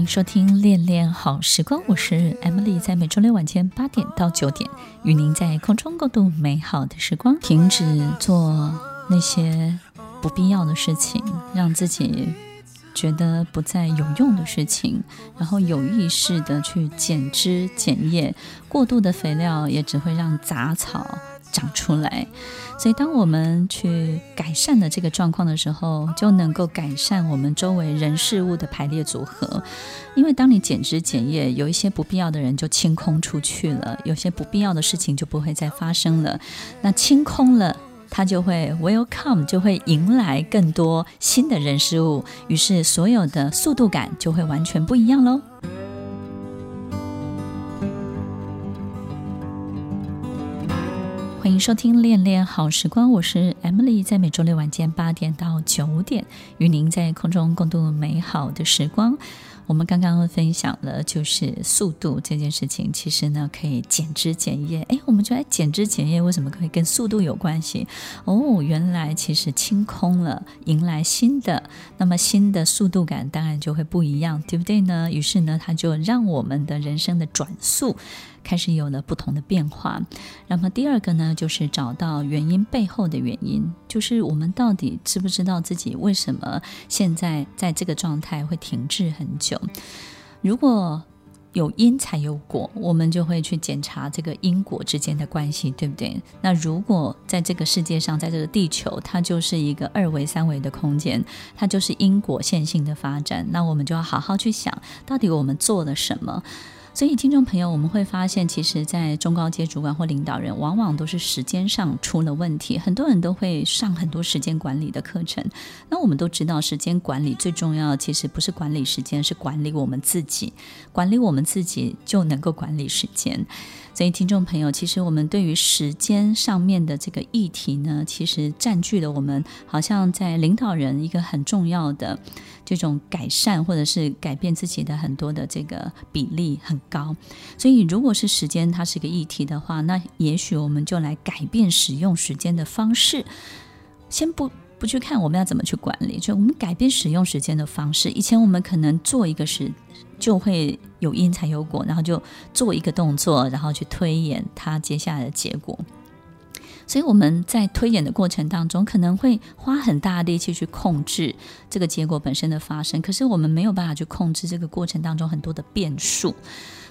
欢迎收听《恋恋好时光》，我是 Emily，在每周六晚间八点到九点，与您在空中共度美好的时光。停止做那些不必要的事情，让自己觉得不再有用的事情，然后有意识的去剪枝剪叶，过度的肥料也只会让杂草长出来。所以，当我们去改善了这个状况的时候，就能够改善我们周围人事物的排列组合。因为当你剪枝剪叶，有一些不必要的人就清空出去了，有些不必要的事情就不会再发生了。那清空了，它就会 welcome，就会迎来更多新的人事物，于是所有的速度感就会完全不一样喽。收听《恋恋好时光》，我是 Emily，在每周六晚间八点到九点，与您在空中共度美好的时光。我们刚刚分享了，就是速度这件事情，其实呢可以减脂减液。哎，我们觉得减脂减液为什么可以跟速度有关系？哦，原来其实清空了，迎来新的，那么新的速度感当然就会不一样，对不对呢？于是呢，它就让我们的人生的转速。开始有了不同的变化。那么第二个呢，就是找到原因背后的原因，就是我们到底知不知道自己为什么现在在这个状态会停滞很久？如果有因才有果，我们就会去检查这个因果之间的关系，对不对？那如果在这个世界上，在这个地球，它就是一个二维、三维的空间，它就是因果线性的发展，那我们就要好好去想，到底我们做了什么。所以，听众朋友，我们会发现，其实，在中高阶主管或领导人，往往都是时间上出了问题。很多人都会上很多时间管理的课程。那我们都知道，时间管理最重要，其实不是管理时间，是管理我们自己。管理我们自己，就能够管理时间。所以，听众朋友，其实我们对于时间上面的这个议题呢，其实占据了我们好像在领导人一个很重要的这种改善或者是改变自己的很多的这个比例很高。所以，如果是时间它是一个议题的话，那也许我们就来改变使用时间的方式。先不不去看我们要怎么去管理，就我们改变使用时间的方式。以前我们可能做一个事。就会有因才有果，然后就做一个动作，然后去推演它接下来的结果。所以我们在推演的过程当中，可能会花很大力气去控制这个结果本身的发生，可是我们没有办法去控制这个过程当中很多的变数。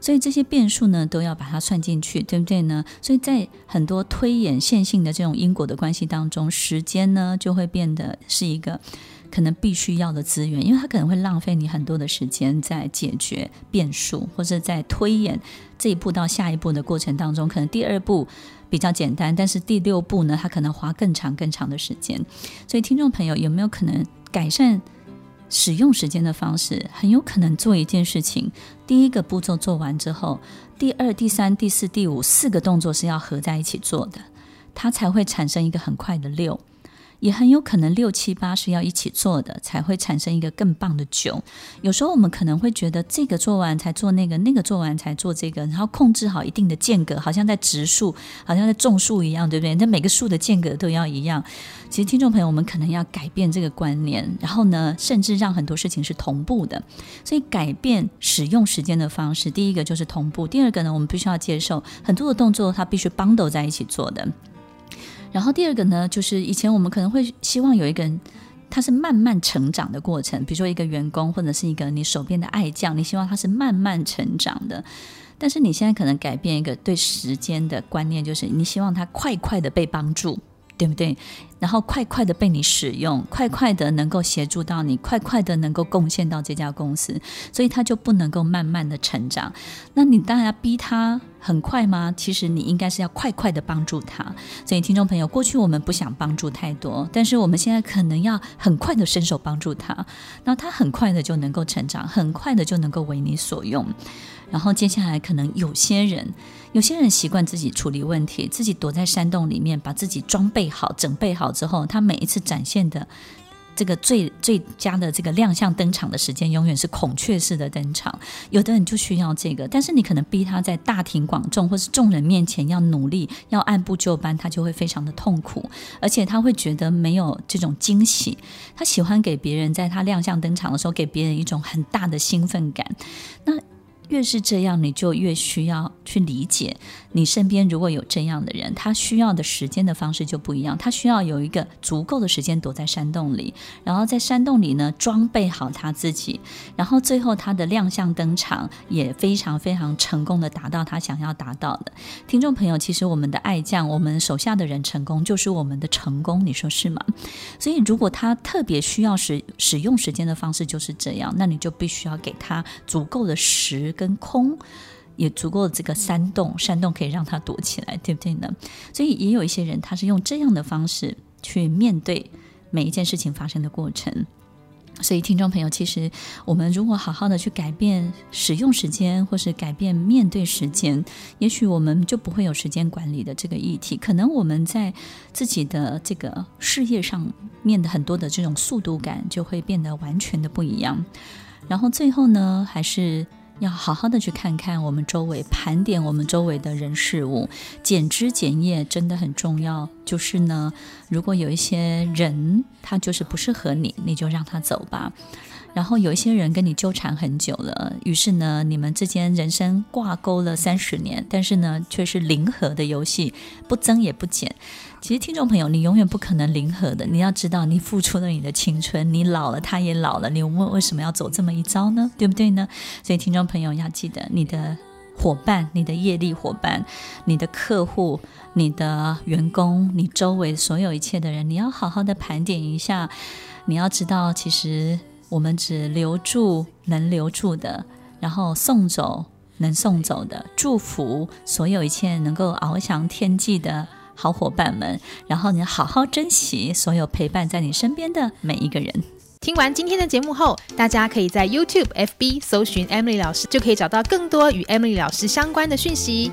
所以这些变数呢，都要把它算进去，对不对呢？所以在很多推演线性的这种因果的关系当中，时间呢就会变得是一个。可能必须要的资源，因为它可能会浪费你很多的时间在解决变数，或者在推演这一步到下一步的过程当中，可能第二步比较简单，但是第六步呢，它可能花更长更长的时间。所以，听众朋友有没有可能改善使用时间的方式？很有可能做一件事情，第一个步骤做完之后，第二、第三、第四、第五四个动作是要合在一起做的，它才会产生一个很快的六。也很有可能六七八是要一起做的，才会产生一个更棒的九。有时候我们可能会觉得这个做完才做那个，那个做完才做这个，然后控制好一定的间隔，好像在植树，好像在种树一样，对不对？那每个树的间隔都要一样。其实听众朋友，我们可能要改变这个观念，然后呢，甚至让很多事情是同步的。所以改变使用时间的方式，第一个就是同步，第二个呢，我们必须要接受很多的动作，它必须 bundle 在一起做的。然后第二个呢，就是以前我们可能会希望有一个人，他是慢慢成长的过程，比如说一个员工或者是一个你手边的爱将，你希望他是慢慢成长的。但是你现在可能改变一个对时间的观念，就是你希望他快快的被帮助。对不对？然后快快的被你使用，快快的能够协助到你，快快的能够贡献到这家公司，所以他就不能够慢慢的成长。那你当然要逼他很快吗？其实你应该是要快快的帮助他。所以听众朋友，过去我们不想帮助太多，但是我们现在可能要很快的伸手帮助他，那他很快的就能够成长，很快的就能够为你所用。然后接下来可能有些人。有些人习惯自己处理问题，自己躲在山洞里面，把自己装备好、整备好之后，他每一次展现的这个最最佳的这个亮相登场的时间，永远是孔雀式的登场。有的人就需要这个，但是你可能逼他在大庭广众或是众人面前要努力，要按部就班，他就会非常的痛苦，而且他会觉得没有这种惊喜。他喜欢给别人在他亮相登场的时候，给别人一种很大的兴奋感。那越是这样，你就越需要去理解，你身边如果有这样的人，他需要的时间的方式就不一样。他需要有一个足够的时间躲在山洞里，然后在山洞里呢装备好他自己，然后最后他的亮相登场也非常非常成功的达到他想要达到的。听众朋友，其实我们的爱将，我们手下的人成功就是我们的成功，你说是吗？所以如果他特别需要使使用时间的方式就是这样，那你就必须要给他足够的时。跟空也足够这个山洞，山洞可以让他躲起来，对不对呢？所以也有一些人，他是用这样的方式去面对每一件事情发生的过程。所以，听众朋友，其实我们如果好好的去改变使用时间，或是改变面对时间，也许我们就不会有时间管理的这个议题。可能我们在自己的这个事业上面的很多的这种速度感，就会变得完全的不一样。然后最后呢，还是。要好好的去看看我们周围，盘点我们周围的人事物，减枝减叶真的很重要。就是呢，如果有一些人他就是不适合你，你就让他走吧。然后有一些人跟你纠缠很久了，于是呢，你们之间人生挂钩了三十年，但是呢，却是零和的游戏，不增也不减。其实，听众朋友，你永远不可能零和的。你要知道，你付出了你的青春，你老了，他也老了。你问为什么要走这么一招呢？对不对呢？所以，听众朋友要记得，你的伙伴、你的业力伙伴、你的客户、你的员工、你周围所有一切的人，你要好好的盘点一下。你要知道，其实我们只留住能留住的，然后送走能送走的，祝福所有一切能够翱翔天际的。好伙伴们，然后你好好珍惜所有陪伴在你身边的每一个人。听完今天的节目后，大家可以在 YouTube、FB 搜寻 Emily 老师，就可以找到更多与 Emily 老师相关的讯息。